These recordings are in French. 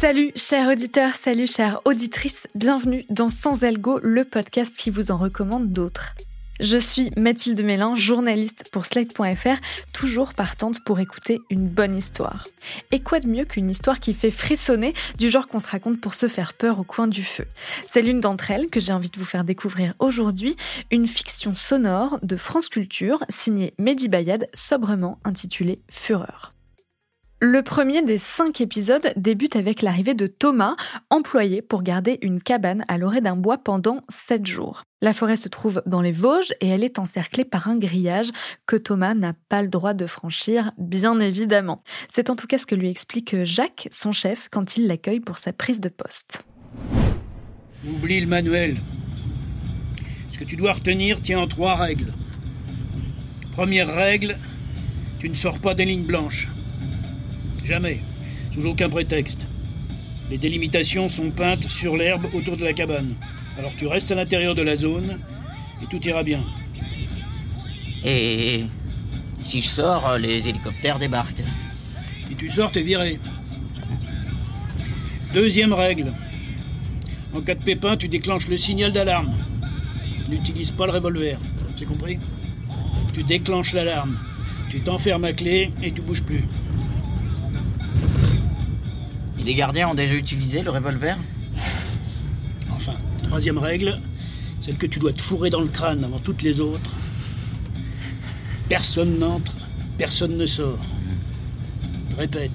Salut chers auditeurs, salut chères auditrices, bienvenue dans Sans Algo, le podcast qui vous en recommande d'autres. Je suis Mathilde Mélin, journaliste pour Slate.fr, toujours partante pour écouter une bonne histoire. Et quoi de mieux qu'une histoire qui fait frissonner, du genre qu'on se raconte pour se faire peur au coin du feu C'est l'une d'entre elles que j'ai envie de vous faire découvrir aujourd'hui, une fiction sonore de France Culture signée Mehdi Bayad, sobrement intitulée Fureur. Le premier des cinq épisodes débute avec l'arrivée de Thomas, employé pour garder une cabane à l'orée d'un bois pendant sept jours. La forêt se trouve dans les Vosges et elle est encerclée par un grillage que Thomas n'a pas le droit de franchir, bien évidemment. C'est en tout cas ce que lui explique Jacques, son chef, quand il l'accueille pour sa prise de poste. Oublie le manuel. Ce que tu dois retenir tient en trois règles. Première règle, tu ne sors pas des lignes blanches. Jamais. Sous aucun prétexte. Les délimitations sont peintes sur l'herbe autour de la cabane. Alors tu restes à l'intérieur de la zone et tout ira bien. Et si je sors, les hélicoptères débarquent. Si tu sors, t'es viré. Deuxième règle. En cas de pépin, tu déclenches le signal d'alarme. N'utilise pas le revolver. C'est compris? Tu déclenches l'alarme. Tu t'enfermes à clé et tu bouges plus. Les gardiens ont déjà utilisé le revolver Enfin, troisième règle, celle que tu dois te fourrer dans le crâne avant toutes les autres. Personne n'entre, personne ne sort. Répète.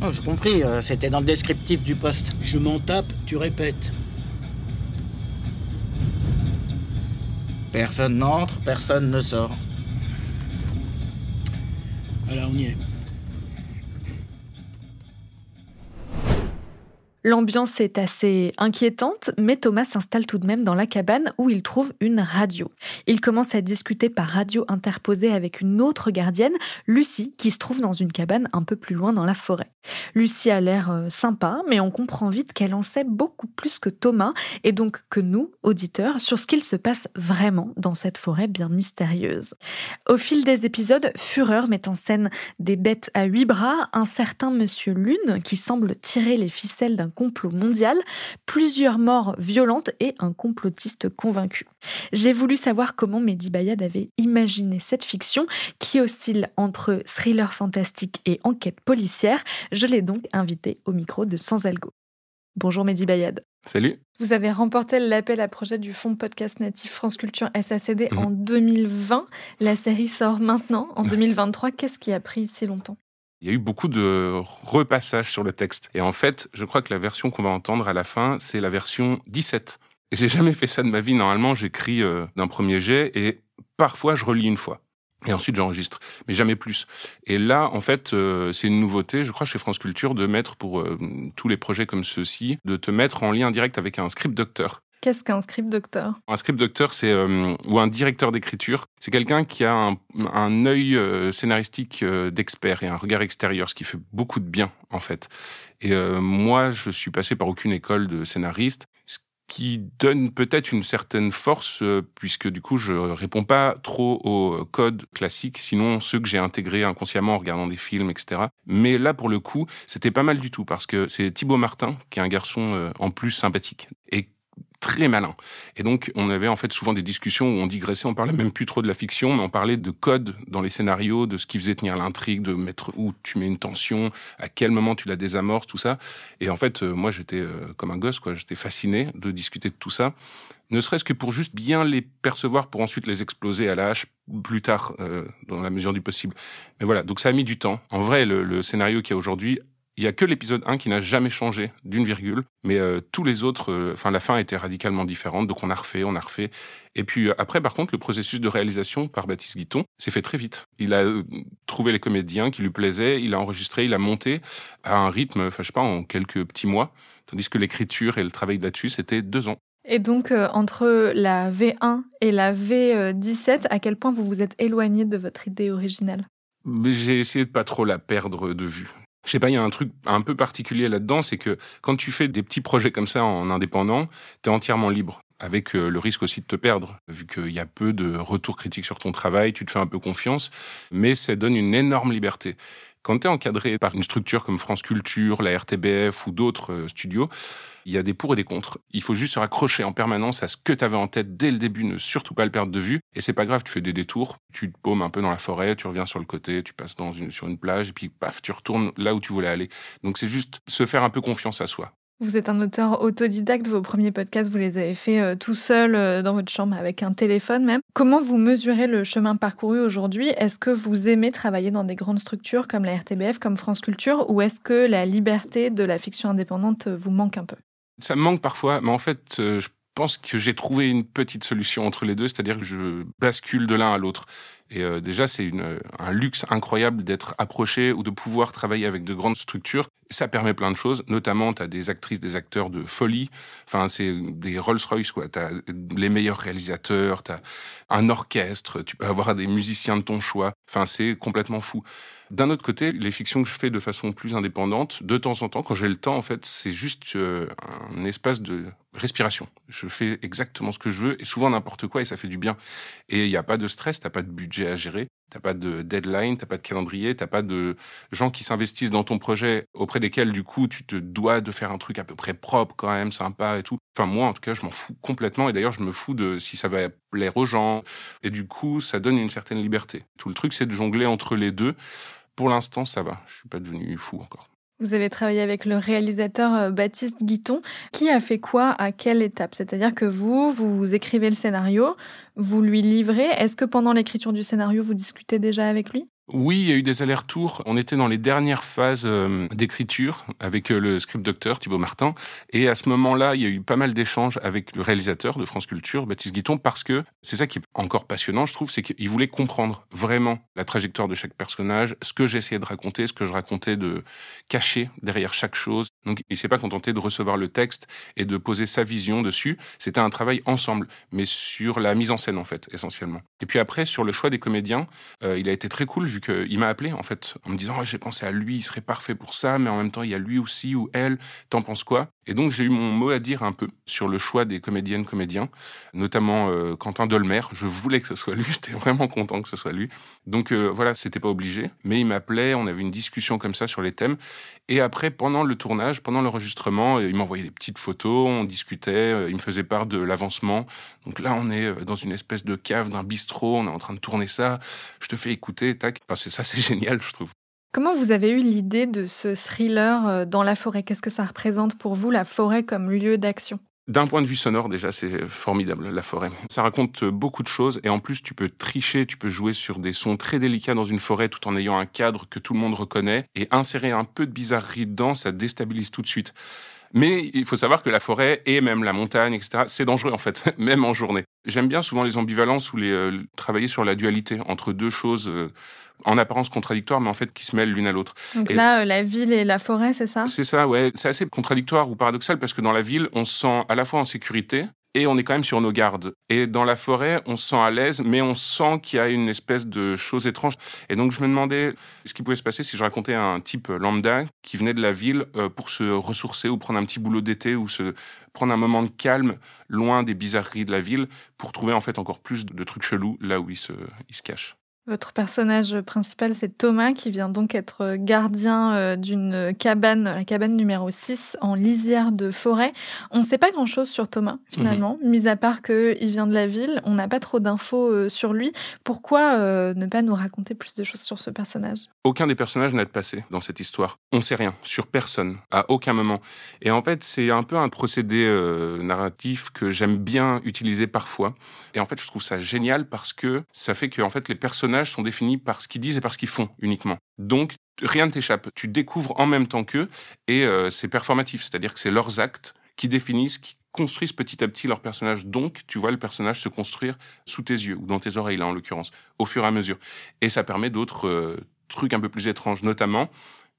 Oh, j'ai compris, euh, c'était dans le descriptif du poste. Je m'en tape, tu répètes. Personne n'entre, personne ne sort. Voilà, on y est. L'ambiance est assez inquiétante, mais Thomas s'installe tout de même dans la cabane où il trouve une radio. Il commence à discuter par radio interposée avec une autre gardienne, Lucie, qui se trouve dans une cabane un peu plus loin dans la forêt. Lucie a l'air euh, sympa, mais on comprend vite qu'elle en sait beaucoup plus que Thomas, et donc que nous, auditeurs, sur ce qu'il se passe vraiment dans cette forêt bien mystérieuse. Au fil des épisodes, Fureur met en scène des bêtes à huit bras, un certain Monsieur Lune qui semble tirer les ficelles d'un complot mondial, plusieurs morts violentes et un complotiste convaincu. J'ai voulu savoir comment Mehdi Bayad avait imaginé cette fiction qui oscille entre thriller fantastique et enquête policière. Je l'ai donc invité au micro de Sans Algo. Bonjour Mehdi Bayad. Salut. Vous avez remporté l'appel à projet du Fonds Podcast Natif France Culture SACD en 2020. La série sort maintenant, en 2023. Qu'est-ce qui a pris si longtemps? Il y a eu beaucoup de repassages sur le texte. Et en fait, je crois que la version qu'on va entendre à la fin, c'est la version 17. Et j'ai jamais fait ça de ma vie. Normalement, j'écris euh, d'un premier jet et parfois je relis une fois. Et ensuite, j'enregistre, mais jamais plus. Et là, en fait, euh, c'est une nouveauté, je crois, chez France Culture, de mettre pour euh, tous les projets comme ceux-ci, de te mettre en lien direct avec un script docteur. Qu'est-ce qu'un script docteur? Un script docteur, c'est euh, ou un directeur d'écriture, c'est quelqu'un qui a un, un œil euh, scénaristique euh, d'expert et un regard extérieur, ce qui fait beaucoup de bien en fait. Et moi, je suis passé par aucune école de scénariste, ce qui donne peut-être une certaine force, puisque du coup, je réponds pas trop aux codes classiques, sinon ceux que j'ai intégrés inconsciemment en regardant des films, etc. Mais là, pour le coup, c'était pas mal du tout, parce que c'est Thibaut Martin, qui est un garçon en plus sympathique, et très malin. Et donc, on avait en fait souvent des discussions où on digressait, on parlait même plus trop de la fiction, mais on parlait de code dans les scénarios, de ce qui faisait tenir l'intrigue, de mettre où tu mets une tension, à quel moment tu la désamorces, tout ça. Et en fait, euh, moi, j'étais euh, comme un gosse, quoi. J'étais fasciné de discuter de tout ça. Ne serait-ce que pour juste bien les percevoir, pour ensuite les exploser à la hache plus tard, euh, dans la mesure du possible. Mais voilà, donc ça a mis du temps. En vrai, le, le scénario qu'il y a aujourd'hui il y a que l'épisode 1 qui n'a jamais changé d'une virgule, mais euh, tous les autres, euh, enfin la fin était radicalement différente, donc on a refait, on a refait. Et puis euh, après, par contre, le processus de réalisation par Baptiste Guiton s'est fait très vite. Il a trouvé les comédiens qui lui plaisaient, il a enregistré, il a monté à un rythme, enfin je sais pas, en quelques petits mois, tandis que l'écriture et le travail là-dessus, c'était deux ans. Et donc, entre la V1 et la V17, à quel point vous vous êtes éloigné de votre idée originale? J'ai essayé de pas trop la perdre de vue. Je sais pas, il y a un truc un peu particulier là-dedans, c'est que quand tu fais des petits projets comme ça en indépendant, tu es entièrement libre. avec euh, le risque aussi de te perdre, vu qu'il y a peu de retours critiques sur ton travail, tu te fais un peu confiance, mais ça donne une énorme liberté. Quand tu es encadré par une structure comme France Culture, la RTBF ou d'autres euh, studios, il y a des pour et des contre. Il faut juste se raccrocher en permanence à ce que tu avais en tête dès le début, ne surtout pas le perdre de vue. Et c'est pas grave, tu fais des détours, tu te paumes un peu dans la forêt, tu reviens sur le côté, tu passes dans une, sur une plage, et puis paf, tu retournes là où tu voulais aller. Donc c'est juste se faire un peu confiance à soi. Vous êtes un auteur autodidacte, vos premiers podcasts, vous les avez faits euh, tout seul euh, dans votre chambre avec un téléphone même. Comment vous mesurez le chemin parcouru aujourd'hui? Est-ce que vous aimez travailler dans des grandes structures comme la RTBF, comme France Culture, ou est-ce que la liberté de la fiction indépendante vous manque un peu? Ça me manque parfois, mais en fait, euh, je pense que j'ai trouvé une petite solution entre les deux, c'est-à-dire que je bascule de l'un à l'autre. Et euh, déjà, c'est un luxe incroyable d'être approché ou de pouvoir travailler avec de grandes structures. Ça permet plein de choses, notamment tu as des actrices, des acteurs de folie. Enfin, c'est des Rolls-Royce, quoi. Tu as les meilleurs réalisateurs, tu as un orchestre, tu peux avoir des musiciens de ton choix. Enfin, c'est complètement fou. D'un autre côté, les fictions que je fais de façon plus indépendante, de temps en temps, quand j'ai le temps, en fait, c'est juste euh, un espace de respiration. Je fais exactement ce que je veux et souvent n'importe quoi et ça fait du bien. Et il n'y a pas de stress, t'as pas de budget à gérer, t'as pas de deadline, t'as pas de calendrier, t'as pas de gens qui s'investissent dans ton projet auprès desquels du coup tu te dois de faire un truc à peu près propre quand même, sympa et tout. Enfin moi en tout cas je m'en fous complètement et d'ailleurs je me fous de si ça va plaire aux gens et du coup ça donne une certaine liberté. Tout le truc c'est de jongler entre les deux. Pour l'instant ça va, je suis pas devenu fou encore. Vous avez travaillé avec le réalisateur euh, Baptiste Guiton. Qui a fait quoi? À quelle étape? C'est-à-dire que vous, vous écrivez le scénario, vous lui livrez. Est-ce que pendant l'écriture du scénario, vous discutez déjà avec lui? Oui, il y a eu des allers-retours. On était dans les dernières phases euh, d'écriture avec euh, le script docteur Thibaut Martin. Et à ce moment-là, il y a eu pas mal d'échanges avec le réalisateur de France Culture, Baptiste Guiton, parce que c'est ça qui est encore passionnant, je trouve, c'est qu'il voulait comprendre vraiment la trajectoire de chaque personnage, ce que j'essayais de raconter, ce que je racontais de cacher derrière chaque chose. Donc, il s'est pas contenté de recevoir le texte et de poser sa vision dessus. C'était un travail ensemble, mais sur la mise en scène, en fait, essentiellement. Et puis après, sur le choix des comédiens, euh, il a été très cool vu qu'il m'a appelé en fait en me disant oh, j'ai pensé à lui, il serait parfait pour ça, mais en même temps il y a lui aussi ou elle, t'en penses quoi? Et donc j'ai eu mon mot à dire un peu sur le choix des comédiennes comédiens, notamment euh, Quentin Dolmer. Je voulais que ce soit lui, j'étais vraiment content que ce soit lui. Donc euh, voilà, c'était pas obligé, mais il m'appelait, on avait une discussion comme ça sur les thèmes. Et après pendant le tournage, pendant l'enregistrement, il m'envoyait des petites photos, on discutait, euh, il me faisait part de l'avancement. Donc là on est dans une espèce de cave d'un bistrot, on est en train de tourner ça. Je te fais écouter, tac c'est ça, c'est génial, je trouve. Comment vous avez eu l'idée de ce thriller euh, dans la forêt? Qu'est-ce que ça représente pour vous, la forêt comme lieu d'action? D'un point de vue sonore, déjà, c'est formidable, la forêt. Ça raconte beaucoup de choses et en plus, tu peux tricher, tu peux jouer sur des sons très délicats dans une forêt tout en ayant un cadre que tout le monde reconnaît et insérer un peu de bizarrerie dedans, ça déstabilise tout de suite. Mais il faut savoir que la forêt et même la montagne, etc., c'est dangereux en fait, même en journée. J'aime bien souvent les ambivalences ou les euh, travailler sur la dualité entre deux choses euh, en apparence contradictoires, mais en fait qui se mêlent l'une à l'autre. Donc là, euh, la ville et la forêt, c'est ça? C'est ça, ouais. C'est assez contradictoire ou paradoxal parce que dans la ville, on se sent à la fois en sécurité et on est quand même sur nos gardes. Et dans la forêt, on se sent à l'aise, mais on sent qu'il y a une espèce de chose étrange. Et donc je me demandais ce qui pouvait se passer si je racontais à un type lambda qui venait de la ville euh, pour se ressourcer ou prendre un petit boulot d'été ou se prendre un moment de calme loin des bizarreries de la ville pour trouver en fait encore plus de trucs chelous là où il se, il se cache. Votre personnage principal, c'est Thomas, qui vient donc être gardien euh, d'une cabane, la cabane numéro 6, en lisière de forêt. On ne sait pas grand-chose sur Thomas, finalement, mhm. mis à part qu'il vient de la ville. On n'a pas trop d'infos euh, sur lui. Pourquoi euh, ne pas nous raconter plus de choses sur ce personnage? Aucun des personnages n'a de passé dans cette histoire. On ne sait rien sur personne, à aucun moment. Et en fait, c'est un peu un procédé narratif que j'aime bien utiliser parfois. Et en fait, je trouve ça génial parce que ça fait que en fait, les sont définis par ce qu'ils disent et par ce qu'ils font uniquement. Donc, rien ne t'échappe. Tu découvres en même temps qu'eux et euh, c'est performatif. C'est-à-dire que c'est leurs actes qui définissent, qui construisent petit à petit leur personnage. Donc, tu vois le personnage se construire sous tes yeux ou dans tes oreilles, là, en l'occurrence, au fur et à mesure. Et ça permet d'autres euh, trucs un peu plus étranges. Notamment,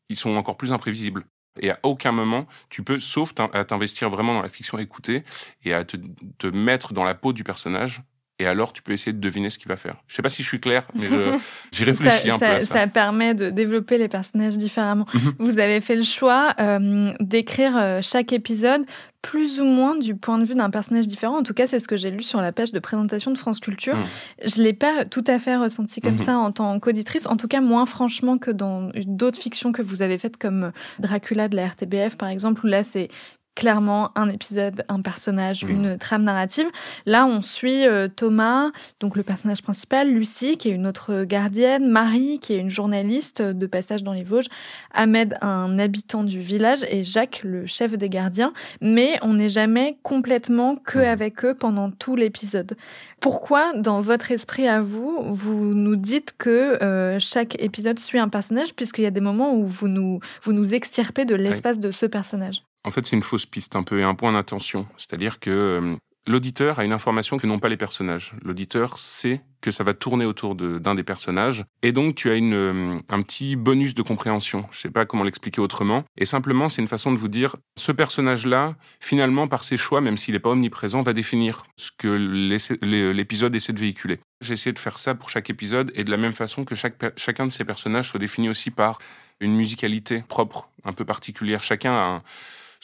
ils sont encore plus imprévisibles. Et à aucun moment, tu peux, sauf à t'investir vraiment dans la fiction à écouter et à te mettre dans la peau du personnage, et alors tu peux essayer de deviner ce qu'il va faire. Je sais pas si je suis clair, mais j'y réfléchis un peu à ça. Ça permet de développer les personnages différemment. Mhm. Vous avez fait le choix euh, d'écrire euh, chaque épisode plus ou moins du point de vue d'un personnage différent. En tout cas, c'est ce que j'ai lu sur la page de présentation de France Culture. Mhm. Je l'ai pas tout à fait ressenti comme mhm. ça en tant qu'auditrice, en tout cas moins franchement que dans d'autres fictions que vous avez faites comme Dracula de la RTBF par exemple, où là c'est clairement un épisode, un personnage, mmh. une trame narrative. Là, on suit euh, Thomas, donc le personnage principal, Lucie, qui est une autre gardienne, Marie, qui est une journaliste de passage dans les Vosges, Ahmed, un habitant du village, et Jacques, le chef des gardiens. Mais on n'est jamais complètement que avec eux pendant tout l'épisode. Pourquoi, dans votre esprit à vous, vous nous dites que euh, chaque épisode suit un personnage, puisqu'il y a des moments où vous nous, vous nous extirpez de l'espace de ce personnage? En fait, c'est une fausse piste un peu et un point d'attention. C'est-à-dire que euh, l'auditeur a une information que n'ont pas les personnages. L'auditeur sait que ça va tourner autour d'un des personnages, et donc tu as une, euh, un petit bonus de compréhension. Je sais pas comment l'expliquer autrement. Et simplement, c'est une façon de vous dire, ce personnage-là, finalement, par ses choix, même s'il n'est pas omniprésent, va définir ce que l'épisode essaie de véhiculer. J'ai essayé de faire ça pour chaque épisode, et de la même façon que chacun de ces personnages soit défini aussi par une musicalité propre, un peu particulière. Chacun a un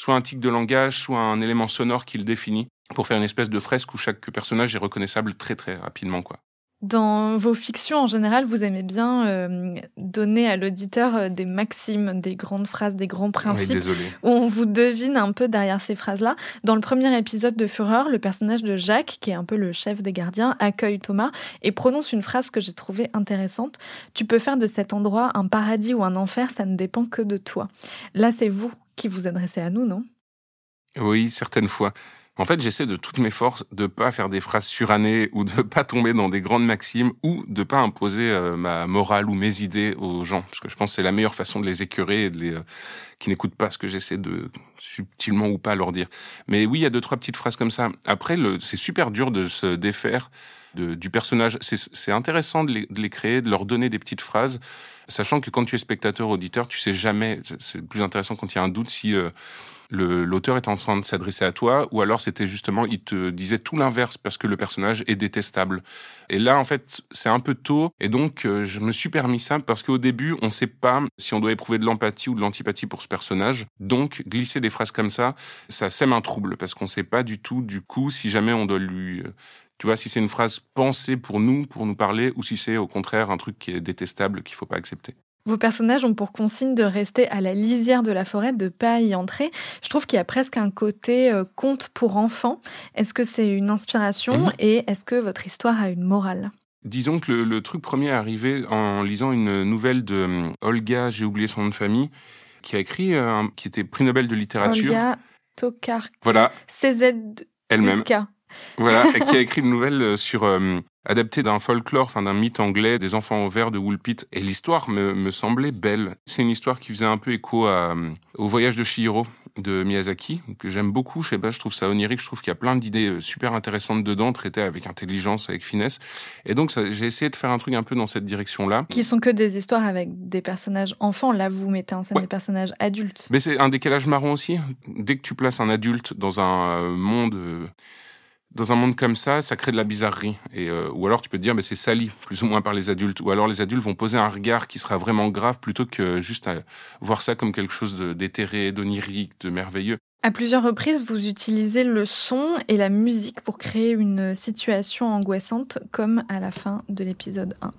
soit un tic de langage, soit un élément sonore qui le définit, pour faire une espèce de fresque où chaque personnage est reconnaissable très très rapidement. quoi. Dans vos fictions, en général, vous aimez bien euh, donner à l'auditeur euh, des maximes, des grandes phrases, des grands principes. Où on vous devine un peu derrière ces phrases-là. Dans le premier épisode de Fureur, le personnage de Jacques, qui est un peu le chef des gardiens, accueille Thomas et prononce une phrase que j'ai trouvée intéressante. Tu peux faire de cet endroit un paradis ou un enfer, ça ne dépend que de toi. Là, c'est vous qui vous adressez à nous, non? Oui, certaines fois. En fait, j'essaie de toutes mes forces de pas faire des phrases surannées ou de pas tomber dans des grandes maximes ou de pas imposer euh, ma morale ou mes idées aux gens, parce que je pense que c'est la meilleure façon de les écœurer et de les euh, qui n'écoutent pas ce que j'essaie de subtilement ou pas leur dire. Mais oui, il y a deux trois petites phrases comme ça. Après, c'est super dur de se défaire du personnage. C'est intéressant de les, créer, de leur donner des petites phrases, sachant que quand tu es spectateur auditeur, tu sais jamais. C'est plus intéressant quand il y a un doute si euh, l'auteur est en train de s'adresser à toi, ou alors c'était justement, il te disait tout l'inverse parce que le personnage est détestable. Et là, en fait, c'est un peu tôt, et donc euh, je me suis permis ça parce qu'au début, on ne sait pas si on doit éprouver de l'empathie ou de l'antipathie pour ce personnage. Donc, glisser des phrases comme ça, ça sème un trouble parce qu'on ne sait pas du tout, du coup, si jamais on doit lui euh, tu vois, si c'est une phrase pensée pour nous, pour nous parler, ou si c'est au contraire un truc qui est détestable, qu'il faut pas accepter. Vos personnages ont pour consigne de rester à la lisière de la forêt, de pas y entrer. Je trouve qu'il y a presque un côté euh, conte pour enfants. Est-ce que c'est une inspiration mhm. et est-ce que votre histoire a une morale? Disons que le, truc premier est arrivé en lisant une nouvelle de euh, Olga, j'ai oublié son nom de famille, qui a écrit, euh, qui était prix Nobel de littérature. Olga Tokarczuk. Voilà. CZ. Elle-même. Voilà, et qui a écrit une nouvelle euh, sur euh, adapté d'un folklore, enfin d'un mythe anglais des enfants au vert de Woolpit. Et l'histoire me, me semblait belle. C'est une histoire qui faisait un peu écho à, euh, au voyage de Shihiro de Miyazaki, que j'aime beaucoup. Je sais pas, je trouve ça onirique. Je trouve qu'il y a plein d'idées super intéressantes dedans, traitées avec intelligence, avec finesse. Et donc, j'ai essayé de faire un truc un peu dans cette direction-là. Qui sont que des histoires avec des personnages enfants. Là, vous mettez en scène des personnages adultes. Mais c'est un décalage marrant aussi. Dès que tu places un adulte dans un monde dans un monde comme ça, ça crée de la bizarrerie. Et, euh, ou alors tu peux te dire, mais c'est sali, plus ou moins par les adultes. Ou alors les adultes vont poser un regard qui sera vraiment grave plutôt que juste à voir ça comme quelque chose d'éthéré, d'onirique, de merveilleux. À plusieurs reprises, vous utilisez le son et la musique pour créer une situation angoissante, comme à la fin de l'épisode 1.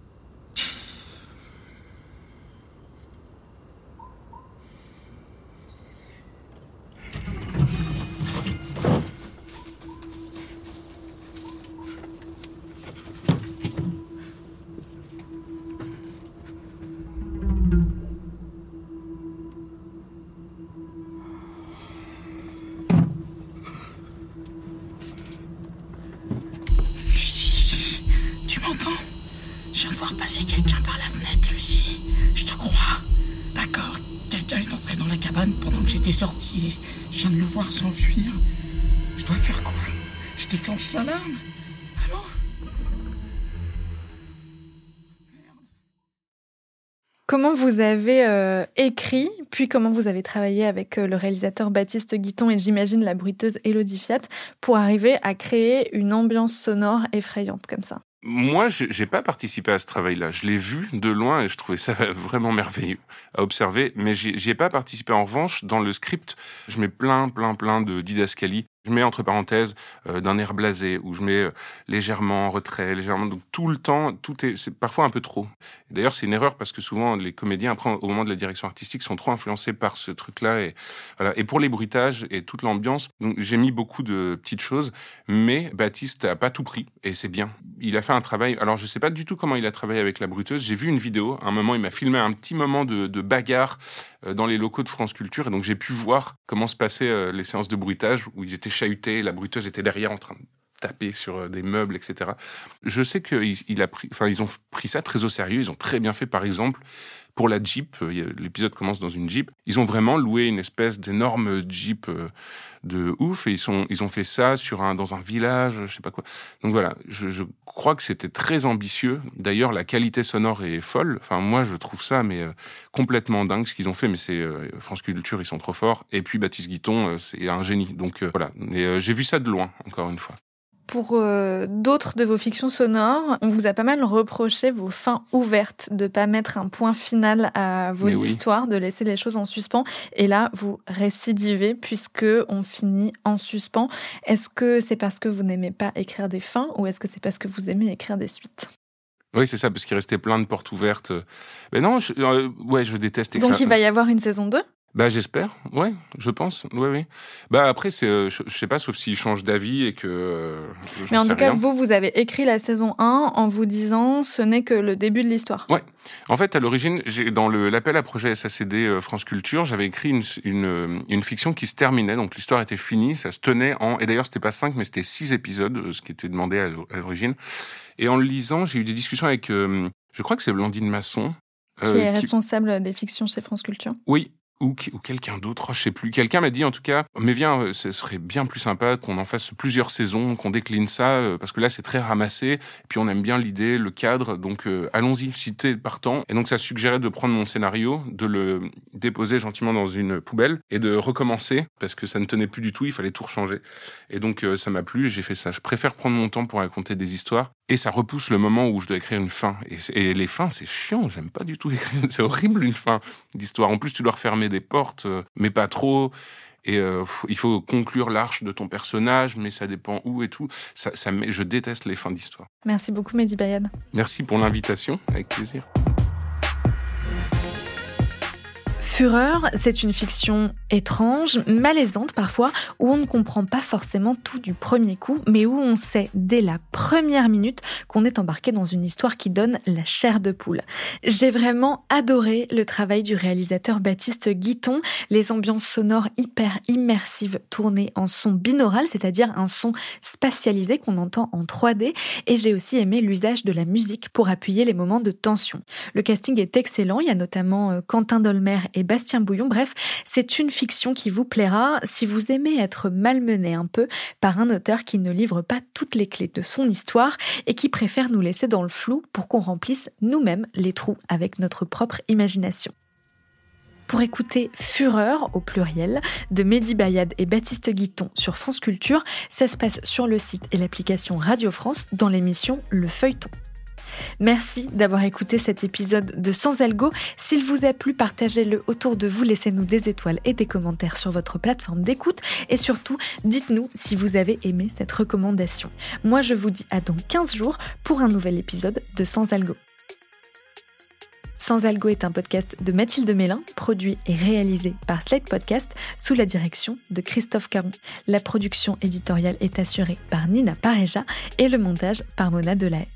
Je viens de le voir s'enfuir. Je dois faire quoi? Je déclenche l'alarme? Allô? Comment vous avez euh, écrit, puis comment vous avez travaillé avec euh, le réalisateur Baptiste Guiton et j'imagine la bruiteuse Elodie Fiat pour arriver à créer une ambiance sonore effrayante comme ça? Moi, j'ai pas participé à ce travail-là. Je l'ai vu de loin et je trouvais ça vraiment merveilleux à observer, mais j'y ai pas participé. En revanche, dans le script, je mets plein, plein, plein de didascalies je mets entre parenthèses euh, d'un air blasé ou je mets euh, légèrement en retrait, légèrement. Donc tout le temps, tout est, c'est parfois un peu trop. D'ailleurs, c'est une erreur parce que souvent les comédiens après au moment de la direction artistique sont trop influencés par ce truc-là et voilà. Et pour les bruitages et toute l'ambiance, donc j'ai mis beaucoup de petites choses, mais Baptiste a pas tout pris et c'est bien. Il a fait un travail. Alors je sais pas du tout comment il a travaillé avec la bruiteuse. J'ai vu une vidéo. À un moment, il m'a filmé un petit moment de, de bagarre euh, dans les locaux de France Culture et donc j'ai pu voir comment se passaient les séances de bruitage où ils étaient la bruiteuse était derrière en train de taper sur euh, des meubles, etc. Je sais qu'ils ils ont pris ça très au sérieux. Ils ont très bien fait, par exemple, pour la Jeep. Euh, l'épisode commence dans une Jeep. Ils ont vraiment loué une espèce d'énorme Jeep euh, de ouf et ils ont fait ça sur un, dans un village, je sais pas quoi. Donc voilà, je, je crois que c'était très ambitieux. D'ailleurs, la qualité sonore est folle. Enfin, moi, je trouve ça, mais complètement dingue ce qu'ils ont fait. Mais c'est France Culture, ils sont trop forts. Et puis Baptiste Guiton, c'est un génie. Donc voilà. Et j'ai vu ça de loin, encore une fois. Pour euh, d'autres de vos fictions sonores, on vous a pas mal reproché vos fins ouvertes, de pas mettre un point final à vos histoires, de laisser les choses en suspens. Et là, vous récidivez puisque on finit en suspens. Est-ce que c'est parce que vous n'aimez pas écrire des fins ou est-ce que c'est parce que vous aimez écrire des suites? Oui, c'est ça, parce qu'il restait plein de portes ouvertes. Mais non, je, euh, ouais, je déteste écrire. Donc il va y avoir une saison 2 bah j'espère, ouais, je pense, ouais, oui. Bah après c'est, euh, je, sais pas, sauf s'il change d'avis et que. Euh, Mais en tout cas, vous, vous avez écrit la saison 1 en vous disant, ce n'est que le début de l'histoire. Ouais. En fait, à l'origine, j'ai dans le l'appel à projet SACD euh, France Culture, j'avais écrit une, une, une fiction qui se terminait, donc l'histoire était finie, ça se tenait en, et d'ailleurs c'était pas cinq, mais c'était six épisodes, ce qui était demandé à, l'origine. Et en le lisant, j'ai eu des discussions avec, je crois que c'est Blandine Masson, qui est responsable des fictions chez France Culture. Oui, ou, quelqu'un d'autre, je sais plus. Quelqu'un m'a dit en tout cas, mais viens, euh, ce serait bien plus sympa qu'on en fasse plusieurs saisons, qu'on décline ça, euh, parce que là c'est très ramassé, et puis on aime bien l'idée, le cadre, donc euh, allons-y, si t'es partant. Et donc ça suggérait de prendre mon scénario, de le déposer gentiment dans une poubelle et de recommencer, parce que ça ne tenait plus du tout, il fallait tout changer. Et donc ça m'a plu, j'ai fait ça. Je préfère prendre mon temps pour raconter des histoires, et ça repousse le moment où je dois écrire une fin. Et, et les fins, c'est chiant, j'aime pas du tout écrire, c'est horrible une fin d'histoire. En plus, tu dois refermer des portes, euh, mais pas trop. Et euh, il faut conclure l'arche de ton personnage, mais ça dépend où et tout. Ça, ça, je déteste les fins d'histoire. Merci beaucoup, Mehdi Bayad. Merci pour l'invitation, avec plaisir. Fureur, c'est une fiction étrange, malaisante parfois, où on ne comprend pas forcément tout du premier coup, mais où on sait dès la première minute qu'on est embarqué dans une histoire qui donne la chair de poule. J'ai vraiment adoré le travail du réalisateur Baptiste Guiton, les ambiances sonores hyper immersives tournées en son binaural, c'est-à-dire un son spatialisé qu'on entend en 3D, et j'ai aussi aimé l'usage de la musique pour appuyer les moments de tension. Le casting est excellent, il y a notamment euh, Quentin Dolmer Bastien Bouillon. Bref, c'est une fiction qui vous plaira si vous aimez être malmené un peu par un auteur qui ne livre pas toutes les clés de son histoire et qui préfère nous laisser dans le flou pour qu'on remplisse nous-mêmes les trous avec notre propre imagination. Pour écouter Fureur au pluriel de Mehdi Bayad et Baptiste Guiton sur France Culture, ça se passe sur le site et l'application Radio France dans l'émission Le Feuilleton. Merci d'avoir écouté cet épisode de Sans Algo. S'il vous a plu, partagez-le autour de vous, laissez-nous des étoiles et des commentaires sur votre plateforme d'écoute et surtout, dites-nous si vous avez aimé cette recommandation. Moi, je vous dis à dans 15 jours pour un nouvel épisode de Sans Algo. Sans Algo est un podcast de Mathilde Mélin, produit et réalisé par Slate Podcast sous la direction de Christophe Caron. La production éditoriale est assurée par Nina Pareja et le montage par Mona Delahaye.